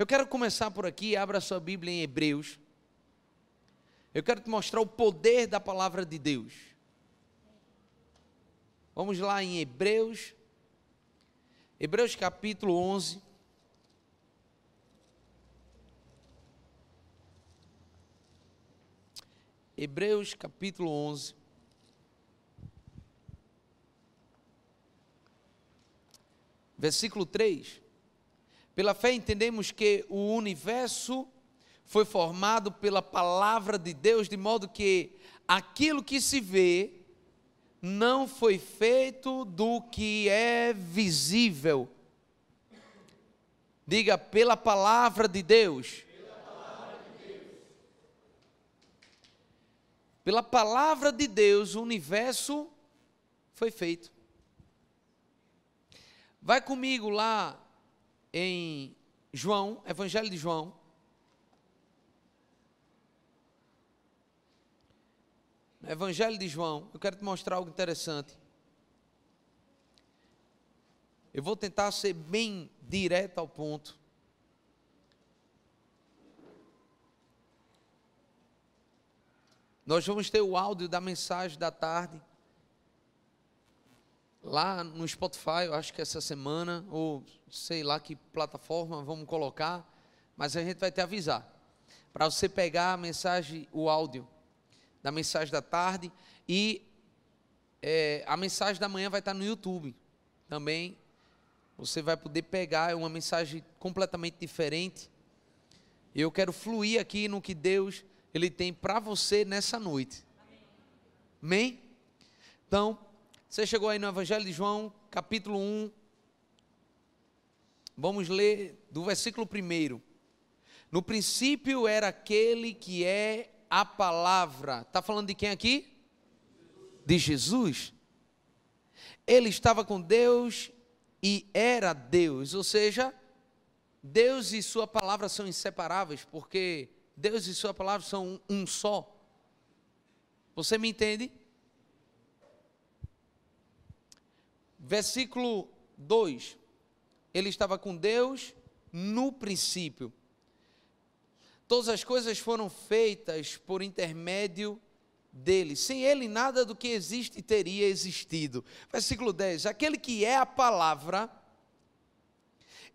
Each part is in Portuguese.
Eu quero começar por aqui, abra sua Bíblia em Hebreus. Eu quero te mostrar o poder da palavra de Deus. Vamos lá em Hebreus, Hebreus capítulo 11. Hebreus capítulo 11. Versículo 3. Pela fé entendemos que o universo foi formado pela palavra de Deus, de modo que aquilo que se vê não foi feito do que é visível. Diga, pela palavra de Deus. Pela palavra de Deus, o universo foi feito. Vai comigo lá em João, Evangelho de João. Evangelho de João, eu quero te mostrar algo interessante. Eu vou tentar ser bem direto ao ponto. Nós vamos ter o áudio da mensagem da tarde. Lá no Spotify, eu acho que essa semana, ou sei lá que plataforma vamos colocar, mas a gente vai te avisar. Para você pegar a mensagem, o áudio da mensagem da tarde e é, a mensagem da manhã vai estar no YouTube também. Você vai poder pegar, é uma mensagem completamente diferente. Eu quero fluir aqui no que Deus ele tem para você nessa noite. Amém? Então, você chegou aí no Evangelho de João, capítulo 1. Vamos ler do versículo 1. No princípio era aquele que é a palavra. Está falando de quem aqui? De Jesus. Ele estava com Deus e era Deus, ou seja, Deus e Sua palavra são inseparáveis, porque Deus e Sua palavra são um, só. Você me entende? Versículo 2: Ele estava com Deus no princípio. Todas as coisas foram feitas por intermédio dele. Sem ele, nada do que existe teria existido. Versículo 10: Aquele que é a palavra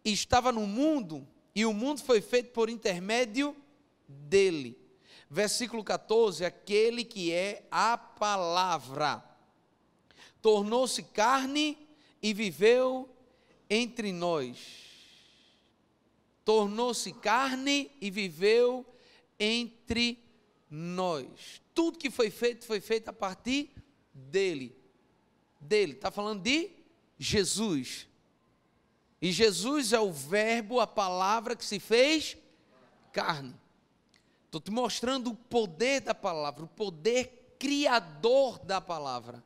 estava no mundo e o mundo foi feito por intermédio dele. Versículo 14: Aquele que é a palavra tornou-se carne e viveu entre nós tornou-se carne e viveu entre nós. Tudo que foi feito foi feito a partir dele. Dele, está falando de Jesus. E Jesus é o Verbo, a palavra que se fez carne. Estou te mostrando o poder da palavra, o poder criador da palavra.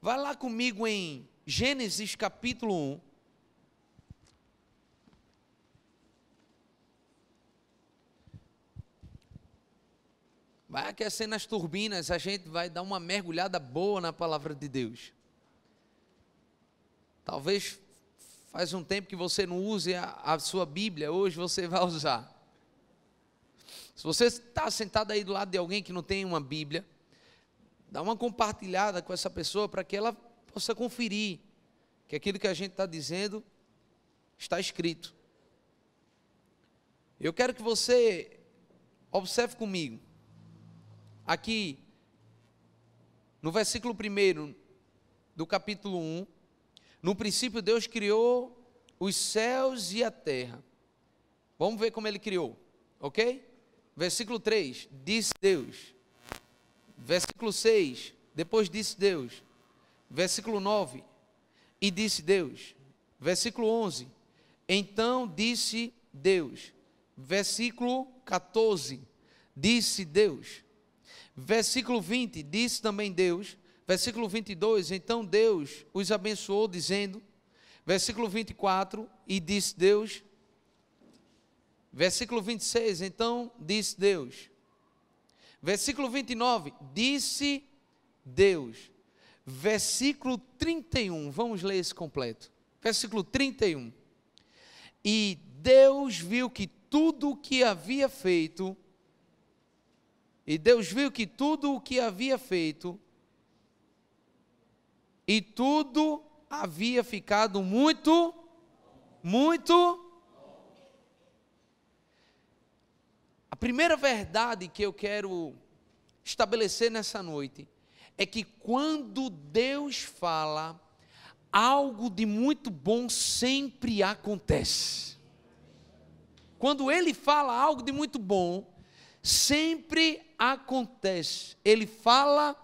Vai lá comigo em Gênesis capítulo 1. Vai aquecendo as turbinas, a gente vai dar uma mergulhada boa na palavra de Deus. Talvez faz um tempo que você não use a, a sua Bíblia, hoje você vai usar. Se você está sentado aí do lado de alguém que não tem uma Bíblia, dá uma compartilhada com essa pessoa para que ela possa conferir que aquilo que a gente está dizendo está escrito. Eu quero que você observe comigo aqui no versículo 1 do capítulo 1, no princípio Deus criou os céus e a terra. Vamos ver como ele criou, ok? Versículo 3, disse Deus. Versículo 6, depois disse Deus. Versículo 9, e disse Deus. Versículo 11, então disse Deus. Versículo 14, disse Deus. Versículo 20, disse também Deus. Versículo 22, então Deus os abençoou, dizendo. Versículo 24, e disse Deus. Versículo 26, então disse Deus. Versículo 29, disse Deus. Versículo 31, vamos ler esse completo. Versículo 31. E Deus viu que tudo o que havia feito, e Deus viu que tudo o que havia feito, e tudo havia ficado muito, muito. Primeira verdade que eu quero estabelecer nessa noite é que quando Deus fala, algo de muito bom sempre acontece. Quando Ele fala algo de muito bom, sempre acontece. Ele fala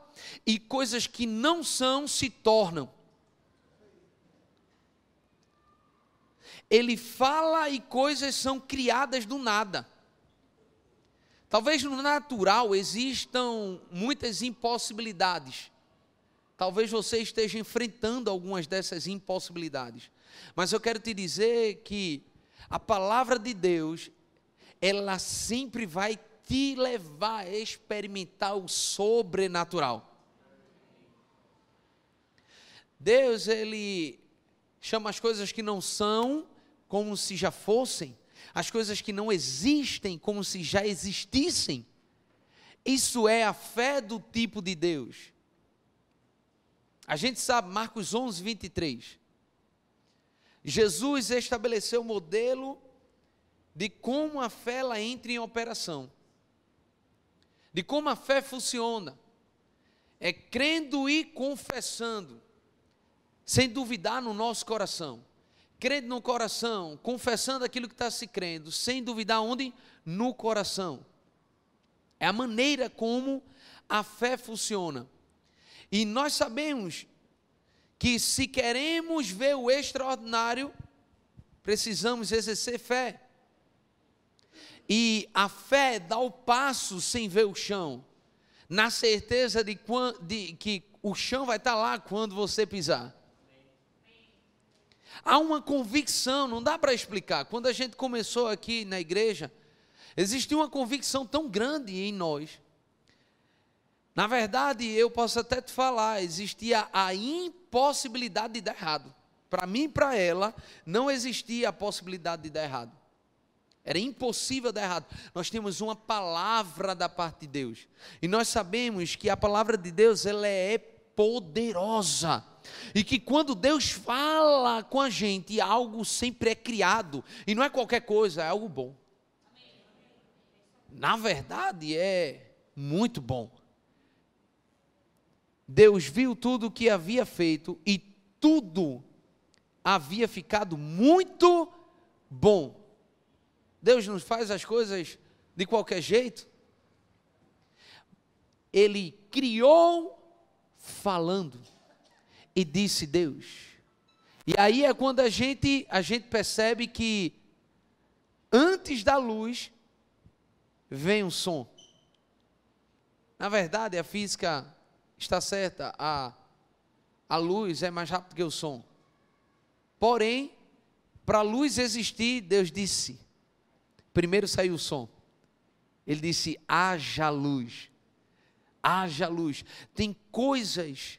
e coisas que não são se tornam. Ele fala e coisas são criadas do nada. Talvez no natural existam muitas impossibilidades. Talvez você esteja enfrentando algumas dessas impossibilidades. Mas eu quero te dizer que a palavra de Deus, ela sempre vai te levar a experimentar o sobrenatural. Deus, ele chama as coisas que não são como se já fossem, as coisas que não existem como se já existissem. Isso é a fé do tipo de Deus. A gente sabe, Marcos 11, 23. Jesus estabeleceu o modelo de como a fé ela entra em operação, de como a fé funciona. É crendo e confessando, sem duvidar no nosso coração. Crendo no coração, confessando aquilo que está se crendo, sem duvidar onde? No coração. É a maneira como a fé funciona. E nós sabemos que se queremos ver o extraordinário, precisamos exercer fé. E a fé dá o passo sem ver o chão, na certeza de, de que o chão vai estar lá quando você pisar. Há uma convicção, não dá para explicar. Quando a gente começou aqui na igreja, existia uma convicção tão grande em nós na verdade, eu posso até te falar, existia a impossibilidade de dar errado. Para mim e para ela, não existia a possibilidade de dar errado. Era impossível dar errado. Nós temos uma palavra da parte de Deus. E nós sabemos que a palavra de Deus, ela é poderosa. E que quando Deus fala com a gente, algo sempre é criado. E não é qualquer coisa, é algo bom. Na verdade, é muito bom. Deus viu tudo o que havia feito e tudo havia ficado muito bom. Deus não faz as coisas de qualquer jeito. Ele criou falando e disse Deus. E aí é quando a gente a gente percebe que antes da luz vem o som. Na verdade, a física está certa, a, a luz é mais rápida que o som. Porém, para a luz existir, Deus disse: primeiro saiu o som. Ele disse: haja luz. Haja luz. Tem coisas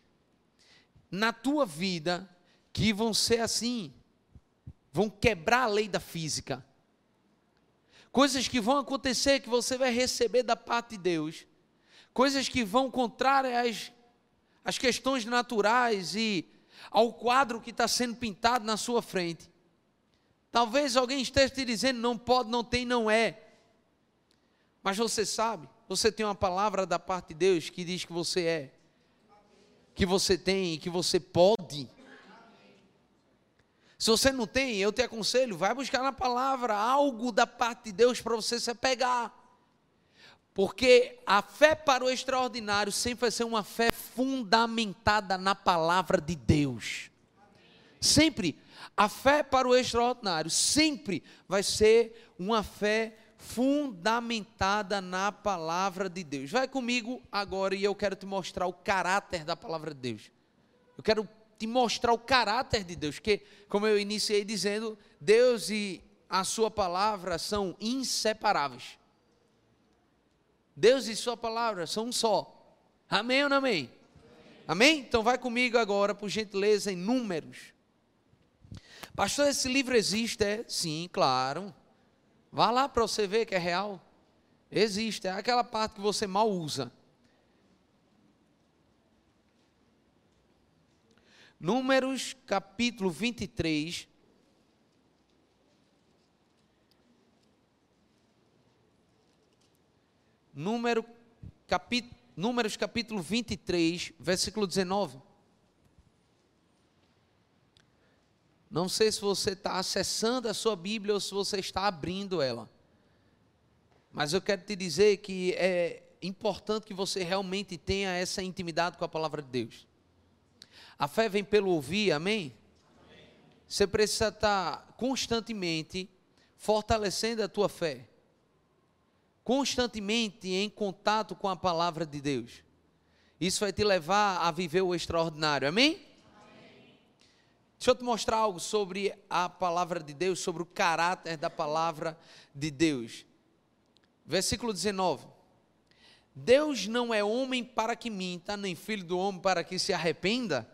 na tua vida que vão ser assim, vão quebrar a lei da física. Coisas que vão acontecer que você vai receber da parte de Deus coisas que vão contrárias às, às questões naturais e ao quadro que está sendo pintado na sua frente. Talvez alguém esteja te dizendo não pode, não tem, não é. Mas você sabe, você tem uma palavra da parte de Deus que diz que você é, que você tem, que você pode. Se você não tem, eu te aconselho, vai buscar na palavra algo da parte de Deus para você se apegar. Porque a fé para o extraordinário sempre vai ser uma fé fundamentada na palavra de Deus. Sempre. A fé para o extraordinário sempre vai ser uma fé fundamentada na palavra de Deus. Vai comigo agora e eu quero te mostrar o caráter da palavra de Deus. Eu quero te mostrar o caráter de Deus, que, como eu iniciei dizendo, Deus e a sua palavra são inseparáveis. Deus e Sua palavra são um só. Amém ou não amém? Amém? Então vai comigo agora, por gentileza, em Números. Pastor, esse livro existe? É? Sim, claro. Vá lá para você ver que é real. Existe, é aquela parte que você mal usa. Números capítulo 23. Número, capi, Números capítulo 23, versículo 19. Não sei se você está acessando a sua Bíblia ou se você está abrindo ela. Mas eu quero te dizer que é importante que você realmente tenha essa intimidade com a palavra de Deus. A fé vem pelo ouvir, amém? amém. Você precisa estar constantemente fortalecendo a tua fé. Constantemente em contato com a palavra de Deus. Isso vai te levar a viver o extraordinário, amém? Deixa eu te mostrar algo sobre a palavra de Deus, sobre o caráter da palavra de Deus. Versículo 19. Deus não é homem para que minta, nem filho do homem para que se arrependa?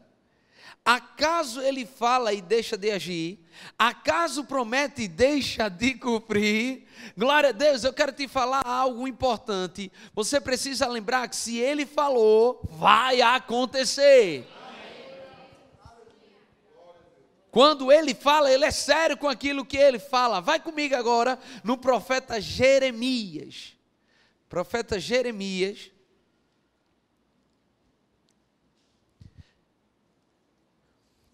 Acaso ele fala e deixa de agir? Acaso promete e deixa de cumprir? Glória a Deus, eu quero te falar algo importante. Você precisa lembrar que se ele falou, vai acontecer. Quando ele fala, ele é sério com aquilo que ele fala. Vai comigo agora no profeta Jeremias. Profeta Jeremias.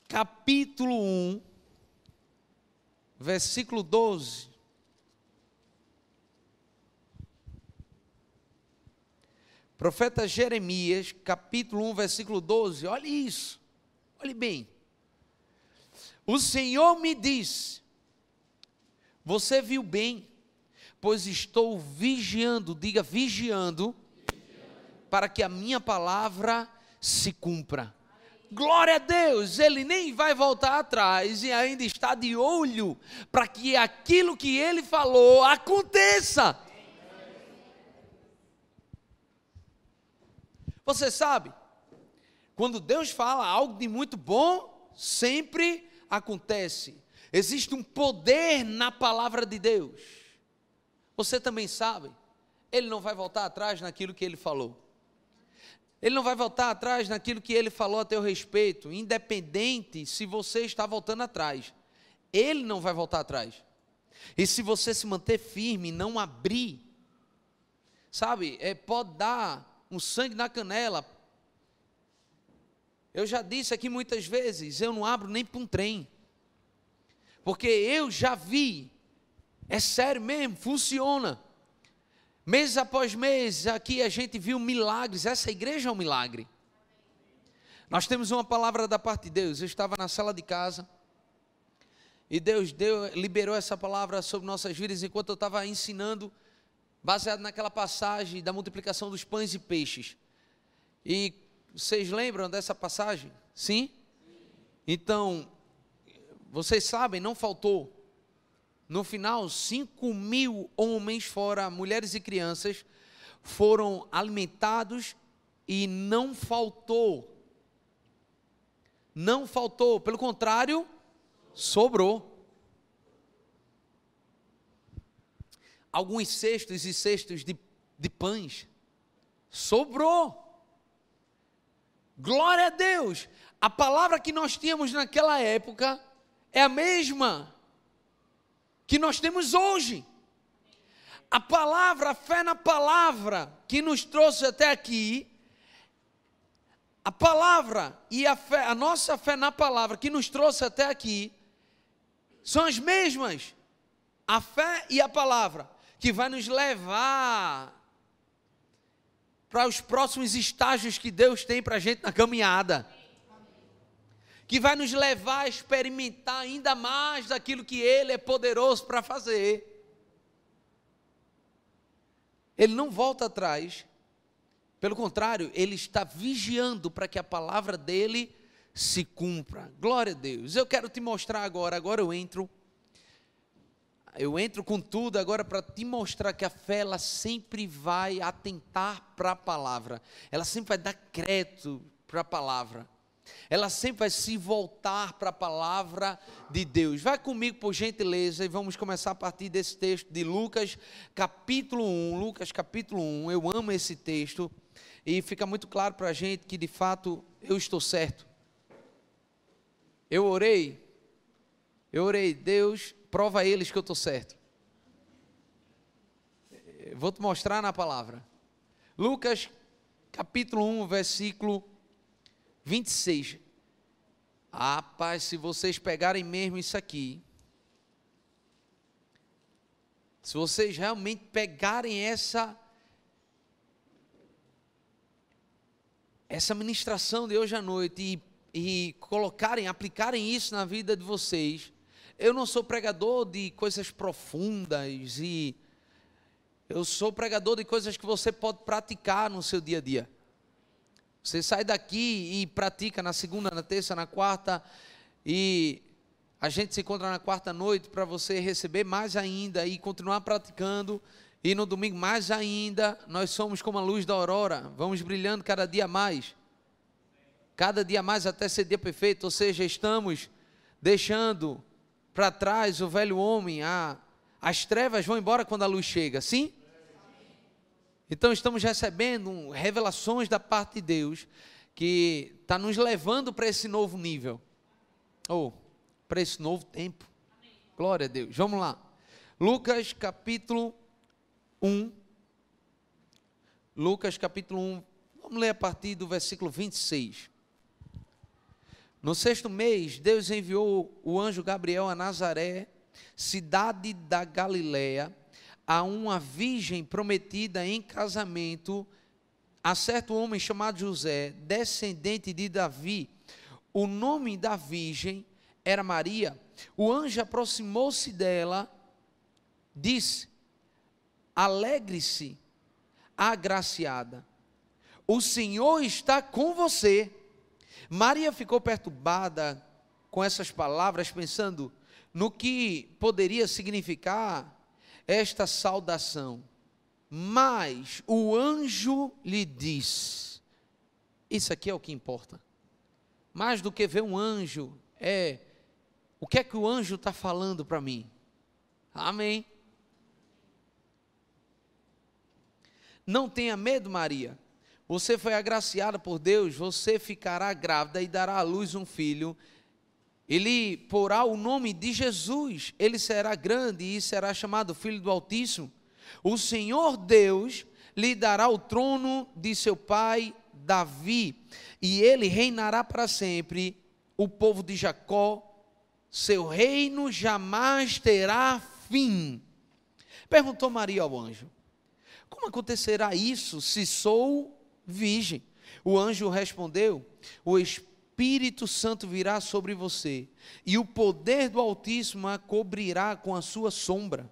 Capítulo 1, versículo 12. Profeta Jeremias, capítulo 1, versículo 12. Olhe isso. Olhe bem. O Senhor me disse: Você viu bem, pois estou vigiando, diga vigiando. para que a minha palavra se cumpra. Glória a Deus, ele nem vai voltar atrás e ainda está de olho para que aquilo que ele falou aconteça. Você sabe, quando Deus fala algo de muito bom, sempre acontece. Existe um poder na palavra de Deus. Você também sabe, ele não vai voltar atrás naquilo que ele falou. Ele não vai voltar atrás naquilo que ele falou a teu respeito, independente se você está voltando atrás. Ele não vai voltar atrás. E se você se manter firme, não abrir, sabe, é, pode dar um sangue na canela, eu já disse aqui muitas vezes, eu não abro nem para um trem. Porque eu já vi, é sério mesmo, funciona. Mês após mês, aqui a gente viu milagres, essa igreja é um milagre. Nós temos uma palavra da parte de Deus. Eu estava na sala de casa e Deus deu, liberou essa palavra sobre nossas vidas enquanto eu estava ensinando, baseado naquela passagem da multiplicação dos pães e peixes. E vocês lembram dessa passagem? Sim? Então, vocês sabem, não faltou. No final, 5 mil homens, fora mulheres e crianças, foram alimentados e não faltou. Não faltou, pelo contrário, sobrou. Alguns cestos e cestos de, de pães, sobrou. Glória a Deus! A palavra que nós tínhamos naquela época é a mesma que nós temos hoje. A palavra, a fé na palavra que nos trouxe até aqui, a palavra e a fé, a nossa fé na palavra que nos trouxe até aqui, são as mesmas. A fé e a palavra que vai nos levar para os próximos estágios que Deus tem para a gente na caminhada. Que vai nos levar a experimentar ainda mais daquilo que Ele é poderoso para fazer. Ele não volta atrás, pelo contrário, Ele está vigiando para que a palavra dele se cumpra. Glória a Deus. Eu quero te mostrar agora, agora eu entro eu entro com tudo agora para te mostrar que a fé ela sempre vai atentar para a palavra, ela sempre vai dar crédito para a palavra. ela sempre vai se voltar para a palavra de Deus. Vai comigo, por gentileza, e vamos começar a partir desse texto de Lucas, capítulo 1. Lucas, capítulo 1. Eu amo esse texto e fica muito claro para a gente que de fato eu estou certo. Eu orei, eu orei, Deus, prova a eles que eu estou certo. Vou te mostrar na palavra. Lucas, capítulo 1, versículo 26. Ah, se vocês pegarem mesmo isso aqui, se vocês realmente pegarem essa essa ministração de hoje à noite e, e colocarem, aplicarem isso na vida de vocês, eu não sou pregador de coisas profundas e eu sou pregador de coisas que você pode praticar no seu dia a dia. Você sai daqui e pratica na segunda, na terça, na quarta, e a gente se encontra na quarta noite para você receber mais ainda e continuar praticando. E no domingo, mais ainda, nós somos como a luz da aurora, vamos brilhando cada dia mais. Cada dia mais até ser dia perfeito, ou seja, estamos deixando para trás o velho homem, a, as trevas vão embora quando a luz chega, sim? Então estamos recebendo revelações da parte de Deus que está nos levando para esse novo nível, ou para esse novo tempo. Glória a Deus. Vamos lá. Lucas capítulo 1. Lucas capítulo 1. Vamos ler a partir do versículo 26. No sexto mês, Deus enviou o anjo Gabriel a Nazaré, cidade da Galiléia a uma virgem prometida em casamento a certo homem chamado José, descendente de Davi. O nome da virgem era Maria. O anjo aproximou-se dela, disse: Alegre-se, agraciada. O Senhor está com você. Maria ficou perturbada com essas palavras, pensando no que poderia significar esta saudação. Mas o anjo lhe diz: Isso aqui é o que importa. Mais do que ver um anjo, é o que é que o anjo está falando para mim. Amém. Não tenha medo, Maria. Você foi agraciada por Deus, você ficará grávida e dará à luz um filho ele porá o nome de Jesus, ele será grande e será chamado Filho do Altíssimo. O Senhor Deus lhe dará o trono de seu pai Davi, e ele reinará para sempre. O povo de Jacó, seu reino jamais terá fim. Perguntou Maria ao anjo: Como acontecerá isso se sou virgem? O anjo respondeu: O Espírito Santo virá sobre você, e o poder do Altíssimo a cobrirá com a sua sombra.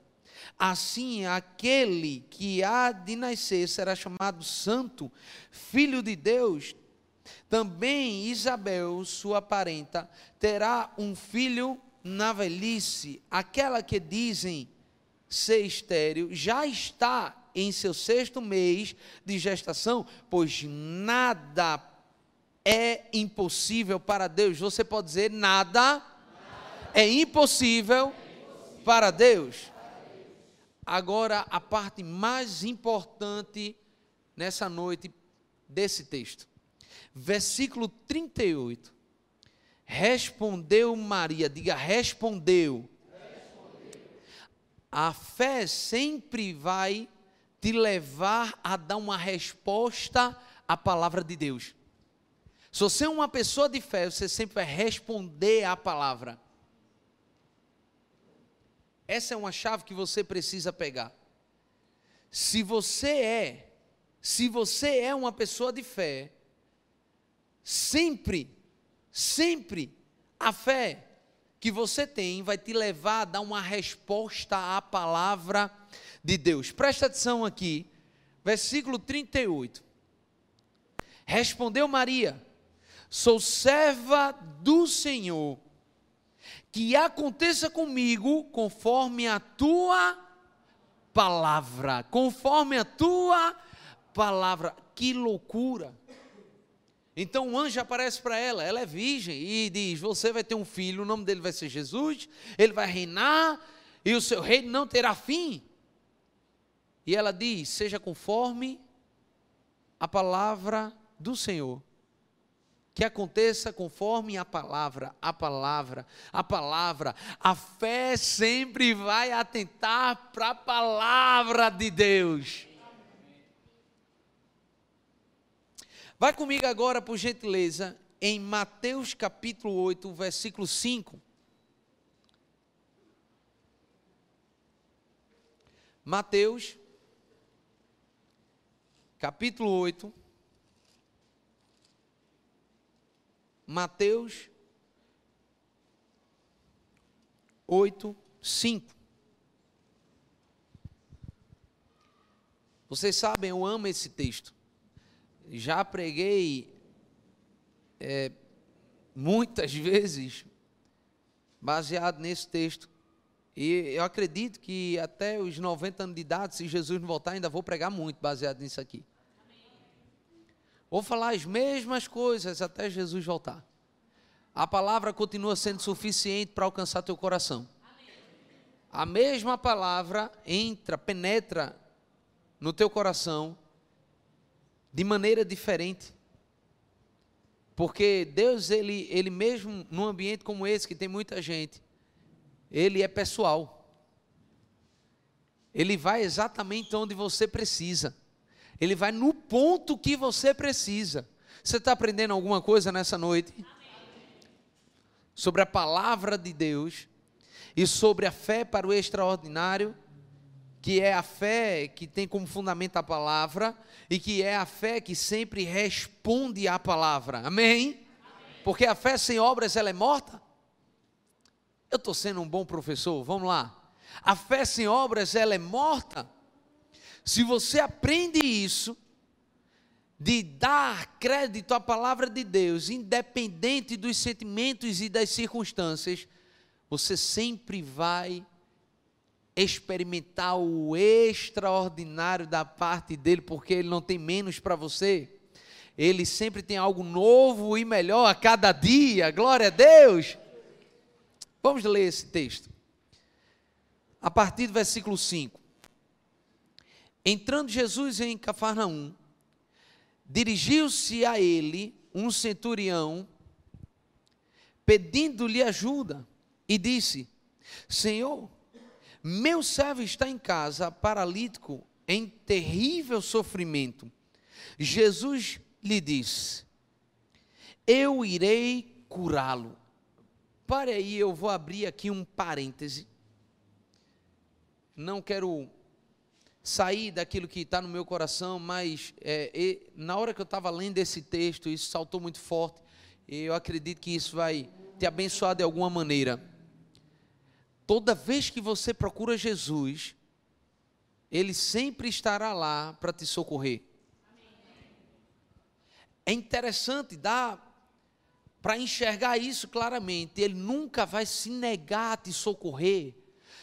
Assim, aquele que há de nascer será chamado Santo, Filho de Deus. Também Isabel, sua parenta, terá um filho na velhice. Aquela que dizem ser estéril já está em seu sexto mês de gestação, pois nada é impossível para Deus. Você pode dizer nada, é impossível, para Deus. Agora, a parte mais importante nessa noite desse texto. Versículo 38. Respondeu Maria, diga respondeu. respondeu. A fé sempre vai te levar a dar uma resposta à palavra de Deus. Se você é uma pessoa de fé, você sempre vai responder à palavra. Essa é uma chave que você precisa pegar. Se você é, se você é uma pessoa de fé, sempre, sempre a fé que você tem vai te levar a dar uma resposta à palavra de Deus. Presta atenção aqui, versículo 38. Respondeu Maria: sou serva do Senhor, que aconteça comigo conforme a tua palavra, conforme a tua palavra. Que loucura! Então um anjo aparece para ela, ela é virgem, e diz: Você vai ter um filho, o nome dele vai ser Jesus, ele vai reinar, e o seu reino não terá fim. E ela diz: Seja conforme a palavra do Senhor. Que aconteça conforme a palavra, a palavra, a palavra. A fé sempre vai atentar para a palavra de Deus. Vai comigo agora, por gentileza, em Mateus capítulo 8, versículo 5. Mateus, capítulo 8. Mateus 8, 5. Vocês sabem, eu amo esse texto já preguei é, muitas vezes baseado nesse texto. E eu acredito que até os 90 anos de idade, se Jesus não voltar, ainda vou pregar muito baseado nisso aqui. Vou falar as mesmas coisas até Jesus voltar. A palavra continua sendo suficiente para alcançar teu coração. A mesma palavra entra, penetra no teu coração de maneira diferente. Porque Deus, ele, ele mesmo num ambiente como esse, que tem muita gente, ele é pessoal. Ele vai exatamente onde você precisa. Ele vai no ponto que você precisa. Você está aprendendo alguma coisa nessa noite? Sobre a palavra de Deus e sobre a fé para o extraordinário que é a fé que tem como fundamento a palavra e que é a fé que sempre responde à palavra. Amém? Amém. Porque a fé sem obras ela é morta. Eu estou sendo um bom professor, vamos lá. A fé sem obras ela é morta. Se você aprende isso, de dar crédito à palavra de Deus, independente dos sentimentos e das circunstâncias, você sempre vai experimentar o extraordinário da parte dele, porque ele não tem menos para você. Ele sempre tem algo novo e melhor a cada dia. Glória a Deus. Vamos ler esse texto. A partir do versículo 5. Entrando Jesus em Cafarnaum, dirigiu-se a ele um centurião, pedindo-lhe ajuda, e disse: Senhor, meu servo está em casa, paralítico, em terrível sofrimento. Jesus lhe disse: Eu irei curá-lo. Pare aí, eu vou abrir aqui um parêntese. Não quero sair daquilo que está no meu coração, mas é, na hora que eu estava lendo esse texto, isso saltou muito forte. E eu acredito que isso vai te abençoar de alguma maneira. Toda vez que você procura Jesus, Ele sempre estará lá para te socorrer. É interessante dar para enxergar isso claramente. Ele nunca vai se negar a te socorrer.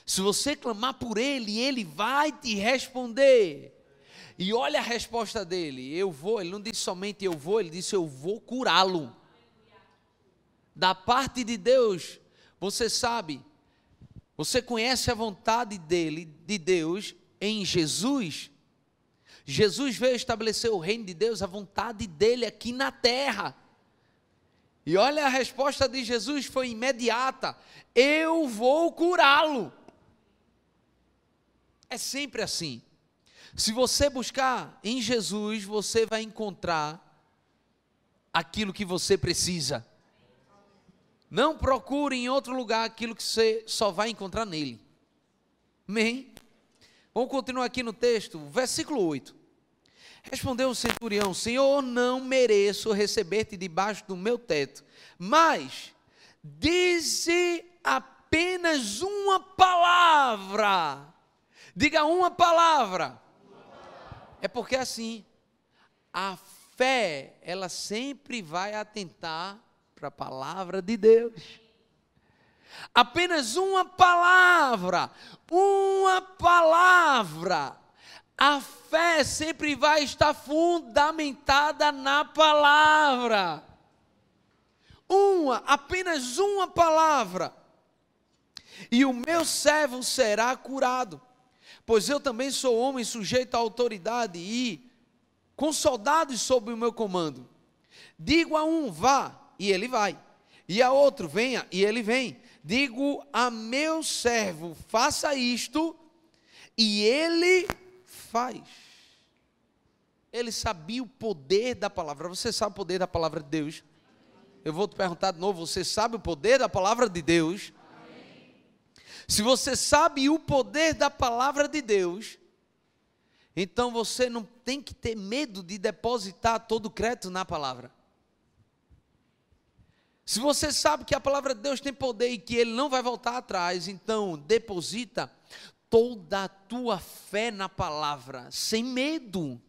Se você clamar por Ele, Ele vai te responder. E olha a resposta dele: Eu vou. Ele não disse somente eu vou, ele disse eu vou curá-lo. Da parte de Deus, você sabe você conhece a vontade dele, de Deus, em Jesus? Jesus veio estabelecer o reino de Deus, a vontade dele aqui na terra. E olha a resposta de Jesus foi imediata: Eu vou curá-lo. É sempre assim. Se você buscar em Jesus, você vai encontrar aquilo que você precisa. Não procure em outro lugar aquilo que você só vai encontrar nele. Amém? Vamos continuar aqui no texto, versículo 8. Respondeu o centurião: Senhor, não mereço receber-te debaixo do meu teto, mas dize apenas uma palavra. Diga uma palavra. uma palavra. É porque assim, a fé, ela sempre vai atentar para a palavra de Deus. Apenas uma palavra, uma palavra. A fé sempre vai estar fundamentada na palavra. Uma, apenas uma palavra. E o meu servo será curado. Pois eu também sou homem sujeito à autoridade e com soldados sob o meu comando. Digo a um, vá, e ele vai. E a outro, venha, e ele vem. Digo a meu servo, faça isto, e ele faz. Ele sabia o poder da palavra. Você sabe o poder da palavra de Deus? Eu vou te perguntar de novo: você sabe o poder da palavra de Deus? Se você sabe o poder da palavra de Deus, então você não tem que ter medo de depositar todo o crédito na palavra. Se você sabe que a palavra de Deus tem poder e que ele não vai voltar atrás, então deposita toda a tua fé na palavra, sem medo.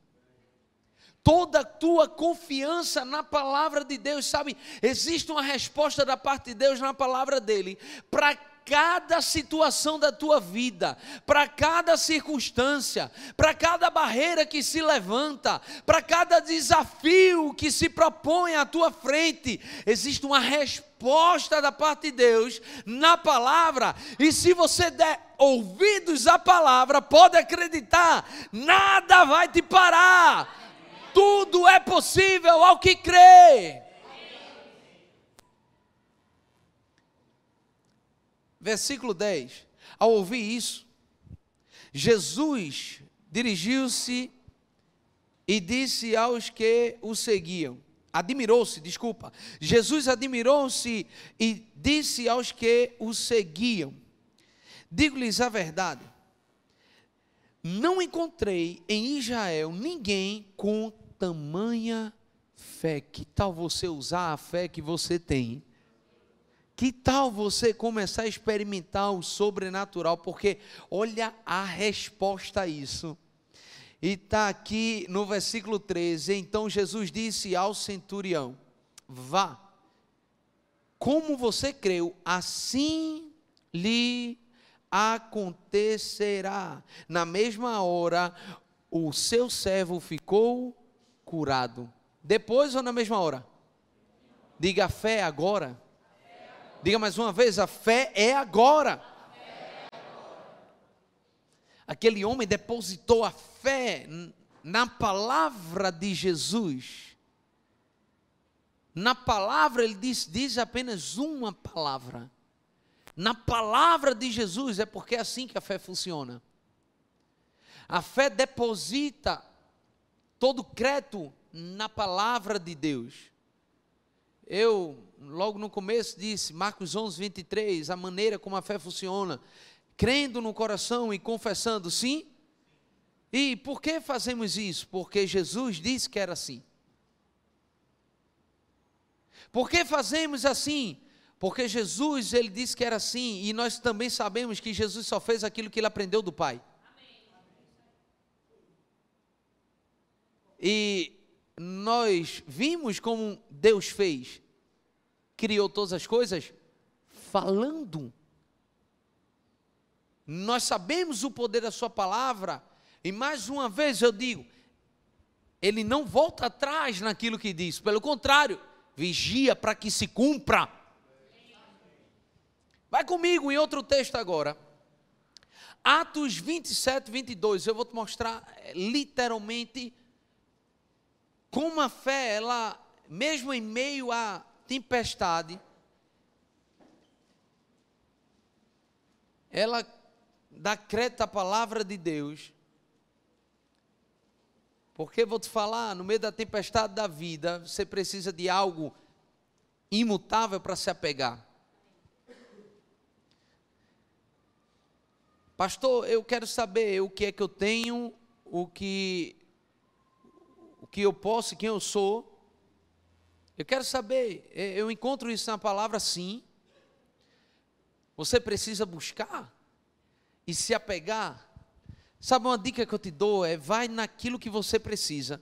Toda a tua confiança na palavra de Deus, sabe? Existe uma resposta da parte de Deus na palavra dele para cada situação da tua vida, para cada circunstância, para cada barreira que se levanta, para cada desafio que se propõe à tua frente, existe uma resposta da parte de Deus na palavra, e se você der ouvidos à palavra, pode acreditar, nada vai te parar. Tudo é possível ao que crê. Versículo 10. Ao ouvir isso, Jesus dirigiu-se e disse aos que o seguiam: Admirou-se, desculpa. Jesus admirou-se e disse aos que o seguiam: Digo-lhes a verdade. Não encontrei em Israel ninguém com tamanha fé. Que tal você usar a fé que você tem que tal você começar a experimentar o sobrenatural? Porque olha a resposta a isso. E está aqui no versículo 13: Então Jesus disse ao centurião: Vá, como você creu, assim lhe acontecerá. Na mesma hora, o seu servo ficou curado. Depois ou na mesma hora? Diga fé agora. Diga mais uma vez: a fé é agora. Aquele homem depositou a fé na palavra de Jesus. Na palavra, ele diz, diz apenas uma palavra. Na palavra de Jesus, é porque é assim que a fé funciona. A fé deposita todo crédito na palavra de Deus. Eu logo no começo disse, Marcos 11, 23, a maneira como a fé funciona, crendo no coração e confessando sim. E por que fazemos isso? Porque Jesus disse que era assim. Por que fazemos assim? Porque Jesus, ele disse que era assim, e nós também sabemos que Jesus só fez aquilo que ele aprendeu do Pai. E nós vimos como Deus fez criou todas as coisas falando. Nós sabemos o poder da Sua palavra, e mais uma vez eu digo, ele não volta atrás naquilo que diz, pelo contrário, vigia para que se cumpra. Vai comigo em outro texto agora. Atos 27, 22. Eu vou te mostrar eh, literalmente como a fé, ela, mesmo em meio a tempestade, ela crédito à palavra de Deus. Porque vou te falar, no meio da tempestade da vida, você precisa de algo imutável para se apegar. Pastor, eu quero saber o que é que eu tenho, o que o que eu posso, quem eu sou. Eu quero saber, é, eu encontro isso na palavra sim. Você precisa buscar e se apegar. Sabe uma dica que eu te dou? É vai naquilo que você precisa,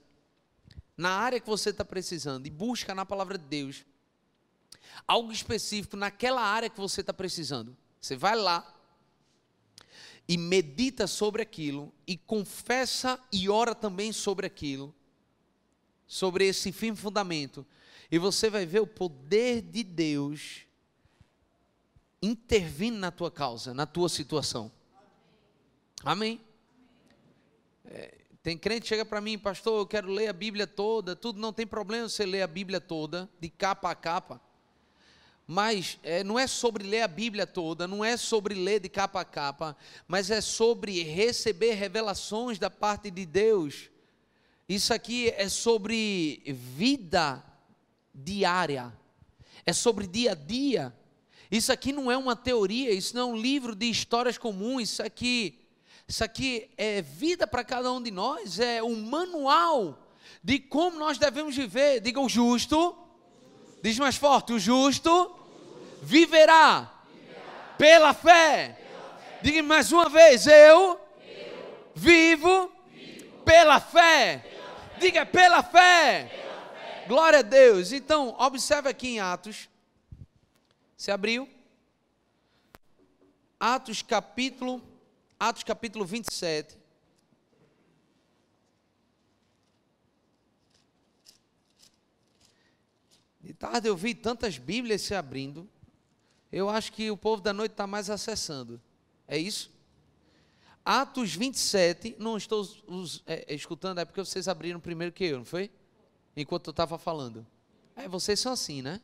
na área que você está precisando, e busca na palavra de Deus algo específico naquela área que você está precisando. Você vai lá e medita sobre aquilo e confessa e ora também sobre aquilo, sobre esse firme fundamento, e você vai ver o poder de Deus intervindo na tua causa, na tua situação. Amém? É, tem crente que chega para mim, pastor, eu quero ler a Bíblia toda, tudo não tem problema você ler a Bíblia toda, de capa a capa. Mas é, não é sobre ler a Bíblia toda, não é sobre ler de capa a capa, mas é sobre receber revelações da parte de Deus. Isso aqui é sobre vida diária, é sobre dia a dia. Isso aqui não é uma teoria, isso não é um livro de histórias comuns, isso aqui, isso aqui é vida para cada um de nós, é um manual de como nós devemos viver. Diga o justo, diz mais forte, o justo viverá pela fé. Diga mais uma vez, eu vivo pela fé. Diga pela fé. Glória a Deus. Então, observe aqui em Atos você abriu? Atos capítulo, Atos capítulo 27. De tarde eu vi tantas Bíblias se abrindo. Eu acho que o povo da noite está mais acessando. É isso? Atos 27, não estou é, escutando, é porque vocês abriram primeiro que eu, não foi? Enquanto eu estava falando. É, vocês são assim, né?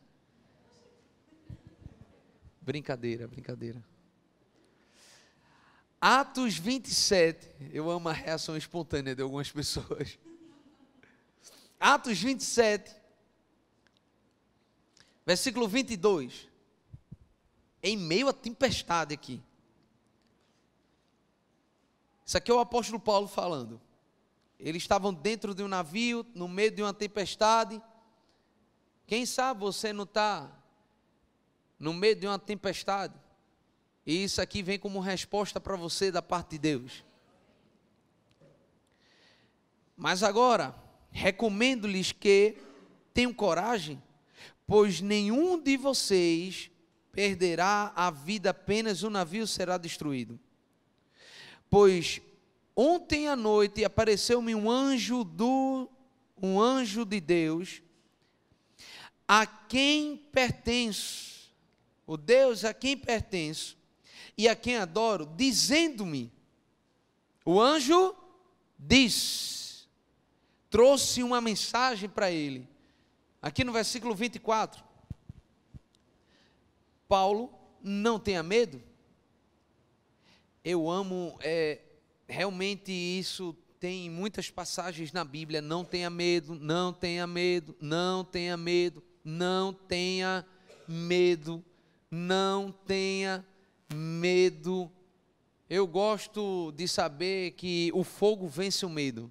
Brincadeira, brincadeira. Atos 27. Eu amo a reação espontânea de algumas pessoas. Atos 27. Versículo 22. Em meio à tempestade aqui. Isso aqui é o apóstolo Paulo falando. Eles estavam dentro de um navio, no meio de uma tempestade. Quem sabe você não está no meio de uma tempestade. E isso aqui vem como resposta para você da parte de Deus. Mas agora, recomendo-lhes que tenham coragem, pois nenhum de vocês perderá a vida apenas o navio será destruído. Pois ontem à noite apareceu-me um anjo do um anjo de Deus a quem pertenço o Deus a quem pertenço e a quem adoro, dizendo-me: o anjo diz, trouxe uma mensagem para ele. Aqui no versículo 24, Paulo, não tenha medo. Eu amo, é, realmente isso tem muitas passagens na Bíblia. Não tenha medo, não tenha medo, não tenha medo, não tenha medo não tenha medo. Eu gosto de saber que o fogo vence o medo.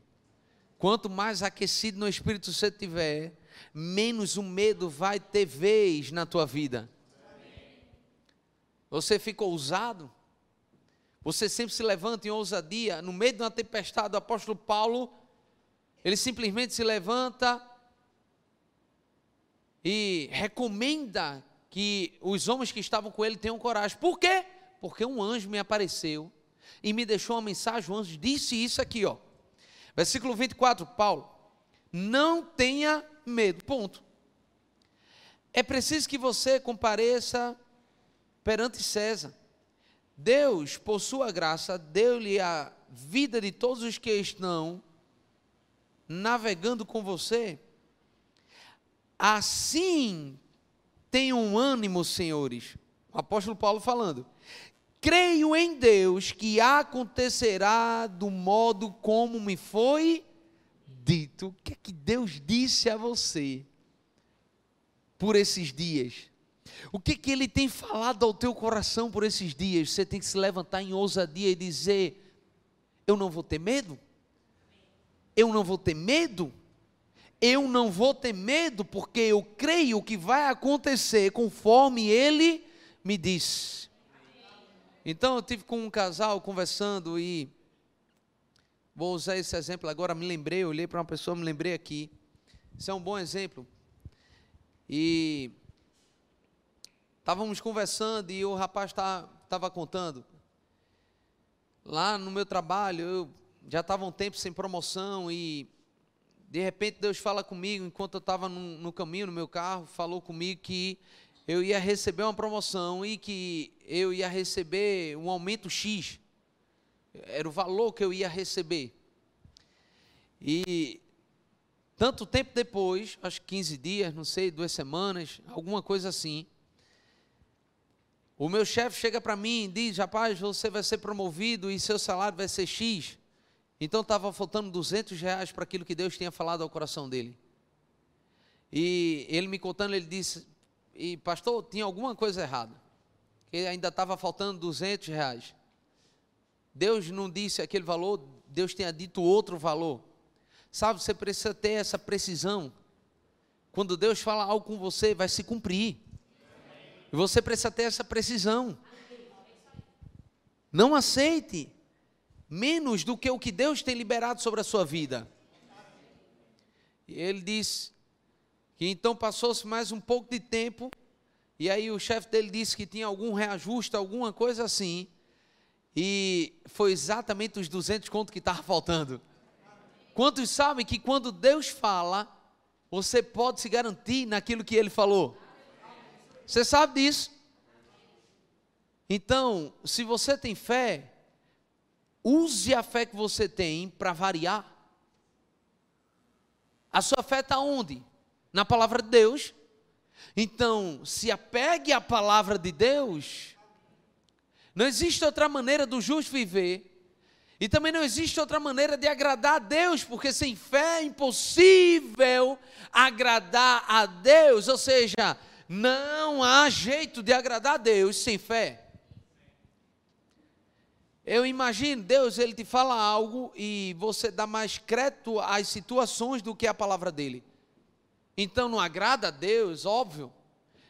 Quanto mais aquecido no Espírito você tiver, menos o medo vai ter vez na tua vida. Você fica ousado, você sempre se levanta em ousadia. No meio de uma tempestade, o apóstolo Paulo, ele simplesmente se levanta e recomenda que os homens que estavam com ele tenham coragem. Por quê? Porque um anjo me apareceu e me deixou uma mensagem. O anjo disse isso aqui, ó. Versículo 24, Paulo. Não tenha medo. Ponto. É preciso que você compareça perante César. Deus, por sua graça, deu-lhe a vida de todos os que estão navegando com você. Assim Tenham ânimo, senhores. O apóstolo Paulo falando. Creio em Deus que acontecerá do modo como me foi dito. O que é que Deus disse a você por esses dias? O que, que Ele tem falado ao teu coração por esses dias? Você tem que se levantar em ousadia e dizer: Eu não vou ter medo? Eu não vou ter medo? eu não vou ter medo, porque eu creio que vai acontecer conforme ele me diz. Então eu tive com um casal conversando e vou usar esse exemplo agora, me lembrei, olhei para uma pessoa, me lembrei aqui. Isso é um bom exemplo. E estávamos conversando e o rapaz estava tá, contando. lá no meu trabalho, eu já estava um tempo sem promoção e de repente Deus fala comigo, enquanto eu estava no, no, caminho, no meu carro, falou comigo que eu ia receber uma promoção e que eu ia receber um aumento X. Era o valor que eu ia receber. E tanto tempo depois, acho que 15 dias, não sei, duas semanas, alguma coisa assim, o meu chefe chega para mim e diz: Rapaz, você vai ser promovido e seu salário vai ser X. Então estava faltando 200 reais para aquilo que Deus tinha falado ao coração dele. E ele me contando, ele disse: E pastor, tinha alguma coisa errada. Que ainda estava faltando 200 reais. Deus não disse aquele valor, Deus tinha dito outro valor. Sabe, você precisa ter essa precisão. Quando Deus fala algo com você, vai se cumprir. Você precisa ter essa precisão. Não aceite menos do que o que Deus tem liberado sobre a sua vida. E ele diz que então passou-se mais um pouco de tempo, e aí o chefe dele disse que tinha algum reajuste, alguma coisa assim, e foi exatamente os 200 contos que estava faltando. Quantos sabem que quando Deus fala, você pode se garantir naquilo que ele falou? Você sabe disso? Então, se você tem fé, use a fé que você tem para variar. A sua fé está onde? Na palavra de Deus. Então, se apegue à palavra de Deus. Não existe outra maneira do justo viver. E também não existe outra maneira de agradar a Deus, porque sem fé é impossível agradar a Deus. Ou seja, não há jeito de agradar a Deus sem fé. Eu imagino, Deus, ele te fala algo e você dá mais crédito às situações do que à palavra dele. Então não agrada a Deus, óbvio.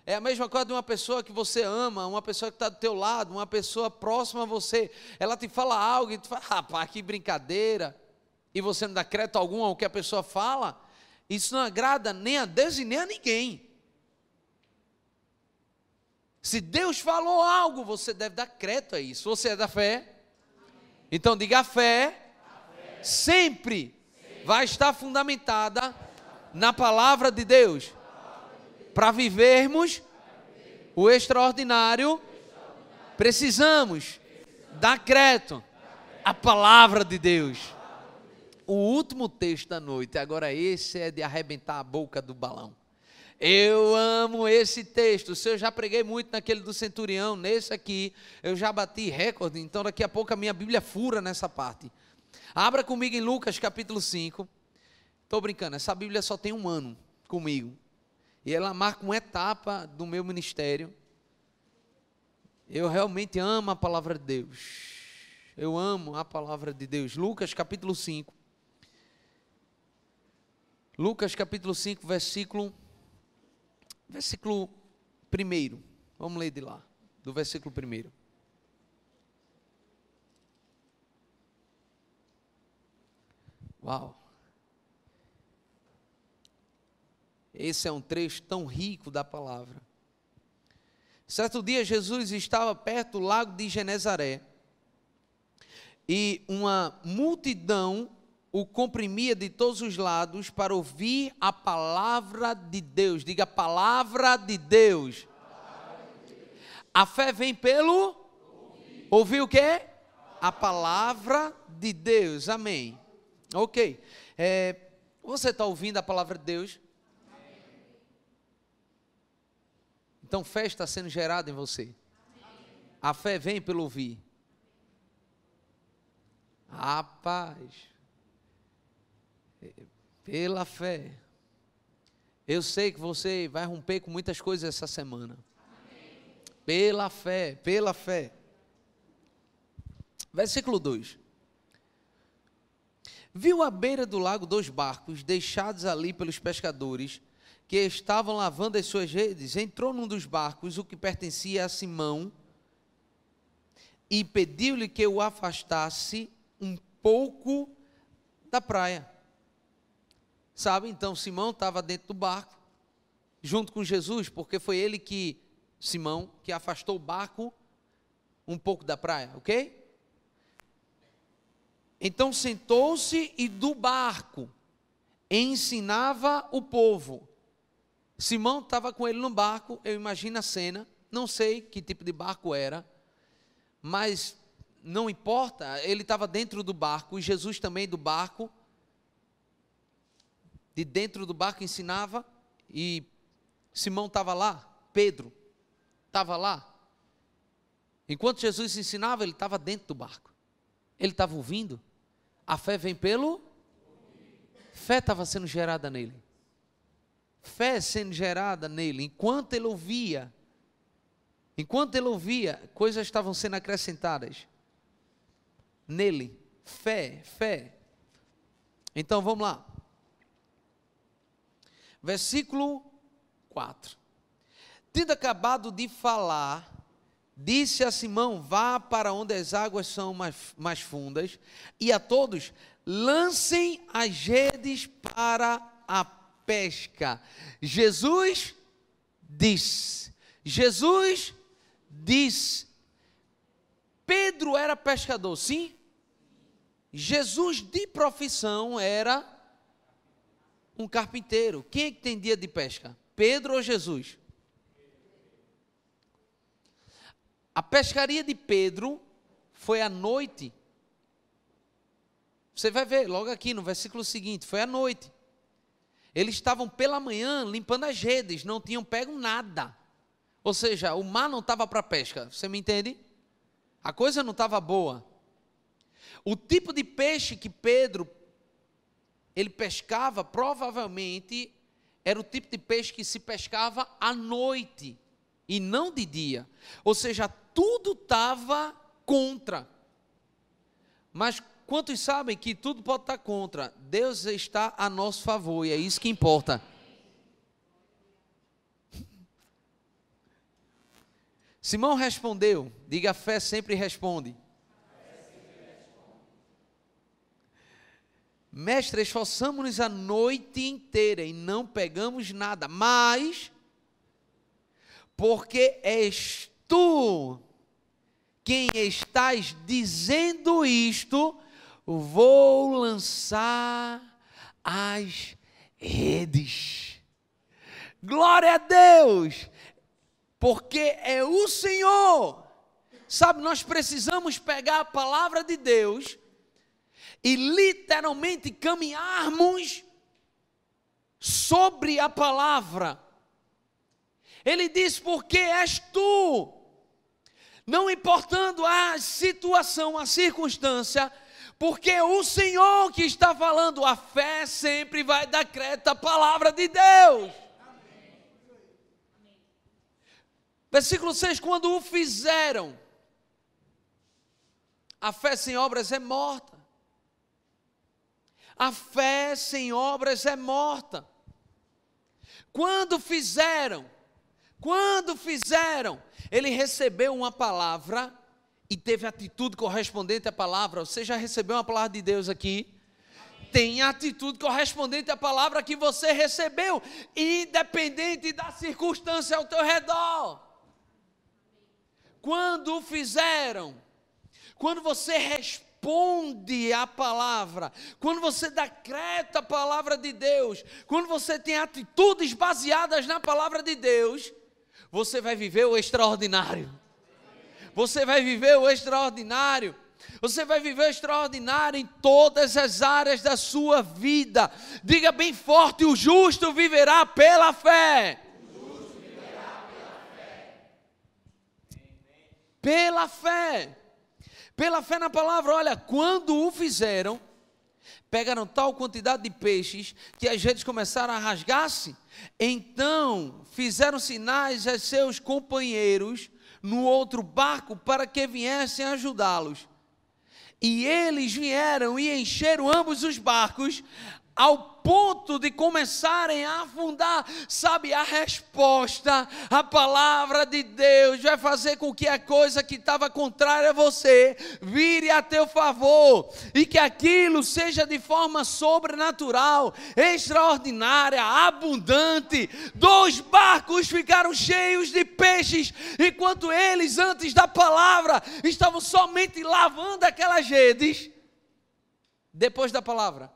É a mesma coisa de uma pessoa que você ama, uma pessoa que está do teu lado, uma pessoa próxima a você. Ela te fala algo e tu fala, rapaz, que brincadeira. E você não dá crédito algum ao que a pessoa fala. Isso não agrada nem a Deus e nem a ninguém. Se Deus falou algo, você deve dar crédito a isso. Você é da fé? Então diga a fé, sempre vai estar fundamentada na palavra de Deus para vivermos o extraordinário. Precisamos dar crédito à palavra de Deus. O último texto da noite, agora esse é de arrebentar a boca do balão. Eu amo esse texto. Se eu já preguei muito naquele do centurião, nesse aqui eu já bati recorde, então daqui a pouco a minha Bíblia fura nessa parte. Abra comigo em Lucas capítulo 5. Estou brincando, essa Bíblia só tem um ano comigo. E ela marca uma etapa do meu ministério. Eu realmente amo a palavra de Deus. Eu amo a palavra de Deus. Lucas capítulo 5. Lucas capítulo 5, versículo Versículo 1. Vamos ler de lá, do versículo 1. Uau! Esse é um trecho tão rico da palavra. Certo dia, Jesus estava perto do lago de Genezaré e uma multidão o comprimia de todos os lados para ouvir a palavra de Deus. Diga a palavra de Deus. A fé vem pelo ouvir, ouvir o quê? A palavra de Deus. Amém. Ok. É, você está ouvindo a palavra de Deus? Então fé está sendo gerada em você. A fé vem pelo ouvir. Rapaz. Pela fé. Eu sei que você vai romper com muitas coisas essa semana. Amém. Pela fé, pela fé. Versículo 2. Viu à beira do lago dois barcos deixados ali pelos pescadores que estavam lavando as suas redes. Entrou num dos barcos, o que pertencia a Simão, e pediu-lhe que o afastasse um pouco da praia. Sabe? Então Simão estava dentro do barco, junto com Jesus, porque foi ele que, Simão, que afastou o barco um pouco da praia, ok? Então sentou-se e do barco ensinava o povo. Simão estava com ele no barco, eu imagino a cena, não sei que tipo de barco era, mas não importa, ele estava dentro do barco, e Jesus também do barco, de dentro do barco ensinava, e Simão estava lá, Pedro estava lá. Enquanto Jesus ensinava, ele estava dentro do barco. Ele estava ouvindo. A fé vem pelo. Fé estava sendo gerada nele. Fé sendo gerada nele. Enquanto ele ouvia, enquanto ele ouvia, coisas estavam sendo acrescentadas nele. Fé, fé. Então vamos lá. Versículo 4. Tendo acabado de falar, disse a Simão: Vá para onde as águas são mais, mais fundas, e a todos lancem as redes para a pesca. Jesus disse: Jesus disse. Pedro era pescador, sim? Jesus de profissão era um carpinteiro. Quem é que tem dia de pesca? Pedro ou Jesus? A pescaria de Pedro foi à noite. Você vai ver logo aqui no versículo seguinte: foi à noite. Eles estavam pela manhã limpando as redes, não tinham pego nada. Ou seja, o mar não estava para pesca. Você me entende? A coisa não estava boa. O tipo de peixe que Pedro ele pescava provavelmente era o tipo de peixe que se pescava à noite e não de dia. Ou seja, tudo estava contra. Mas quantos sabem que tudo pode estar contra? Deus está a nosso favor e é isso que importa. Simão respondeu: diga, a fé sempre responde. Mestre, esforçamos-nos a noite inteira e não pegamos nada, mas porque és tu quem estás dizendo isto, vou lançar as redes. Glória a Deus, porque é o Senhor. Sabe, nós precisamos pegar a palavra de Deus e literalmente caminharmos sobre a palavra. Ele diz: Porque és tu, não importando a situação, a circunstância, porque o Senhor que está falando, a fé sempre vai dar crédito à palavra de Deus. Versículo 6: Quando o fizeram, a fé sem obras é morta. A fé sem obras é morta. Quando fizeram, quando fizeram, ele recebeu uma palavra e teve atitude correspondente à palavra. Você já recebeu uma palavra de Deus aqui? Tem atitude correspondente à palavra que você recebeu, independente da circunstância ao teu redor. Quando fizeram, quando você responde à palavra, quando você decreta a palavra de Deus, quando você tem atitudes baseadas na palavra de Deus, você vai viver o extraordinário. Você vai viver o extraordinário. Você vai viver o extraordinário em todas as áreas da sua vida. Diga bem forte: o justo viverá pela fé. Pela fé. Pela fé na palavra. Olha, quando o fizeram, pegaram tal quantidade de peixes que as redes começaram a rasgar-se. Então fizeram sinais a seus companheiros no outro barco para que viessem ajudá-los. E eles vieram e encheram ambos os barcos, ao ponto de começarem a afundar, sabe, a resposta, a palavra de Deus vai fazer com que a coisa que estava contrária a você vire a teu favor e que aquilo seja de forma sobrenatural, extraordinária, abundante. Dois barcos ficaram cheios de peixes, enquanto eles, antes da palavra, estavam somente lavando aquelas redes depois da palavra,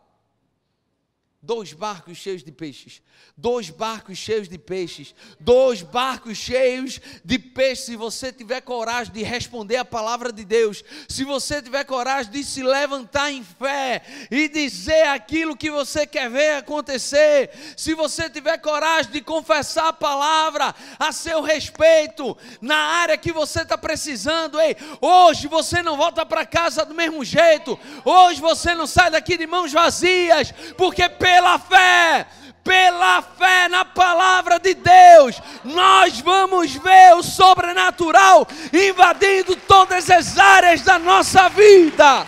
dois barcos cheios de peixes. Dois barcos cheios de peixes, dois barcos cheios de peixes. Se você tiver coragem de responder a palavra de Deus, se você tiver coragem de se levantar em fé e dizer aquilo que você quer ver acontecer, se você tiver coragem de confessar a palavra a seu respeito, na área que você está precisando, ei, hoje você não volta para casa do mesmo jeito, hoje você não sai daqui de mãos vazias, porque pela fé pela fé na palavra de Deus, nós vamos ver o sobrenatural invadindo todas as áreas da nossa vida.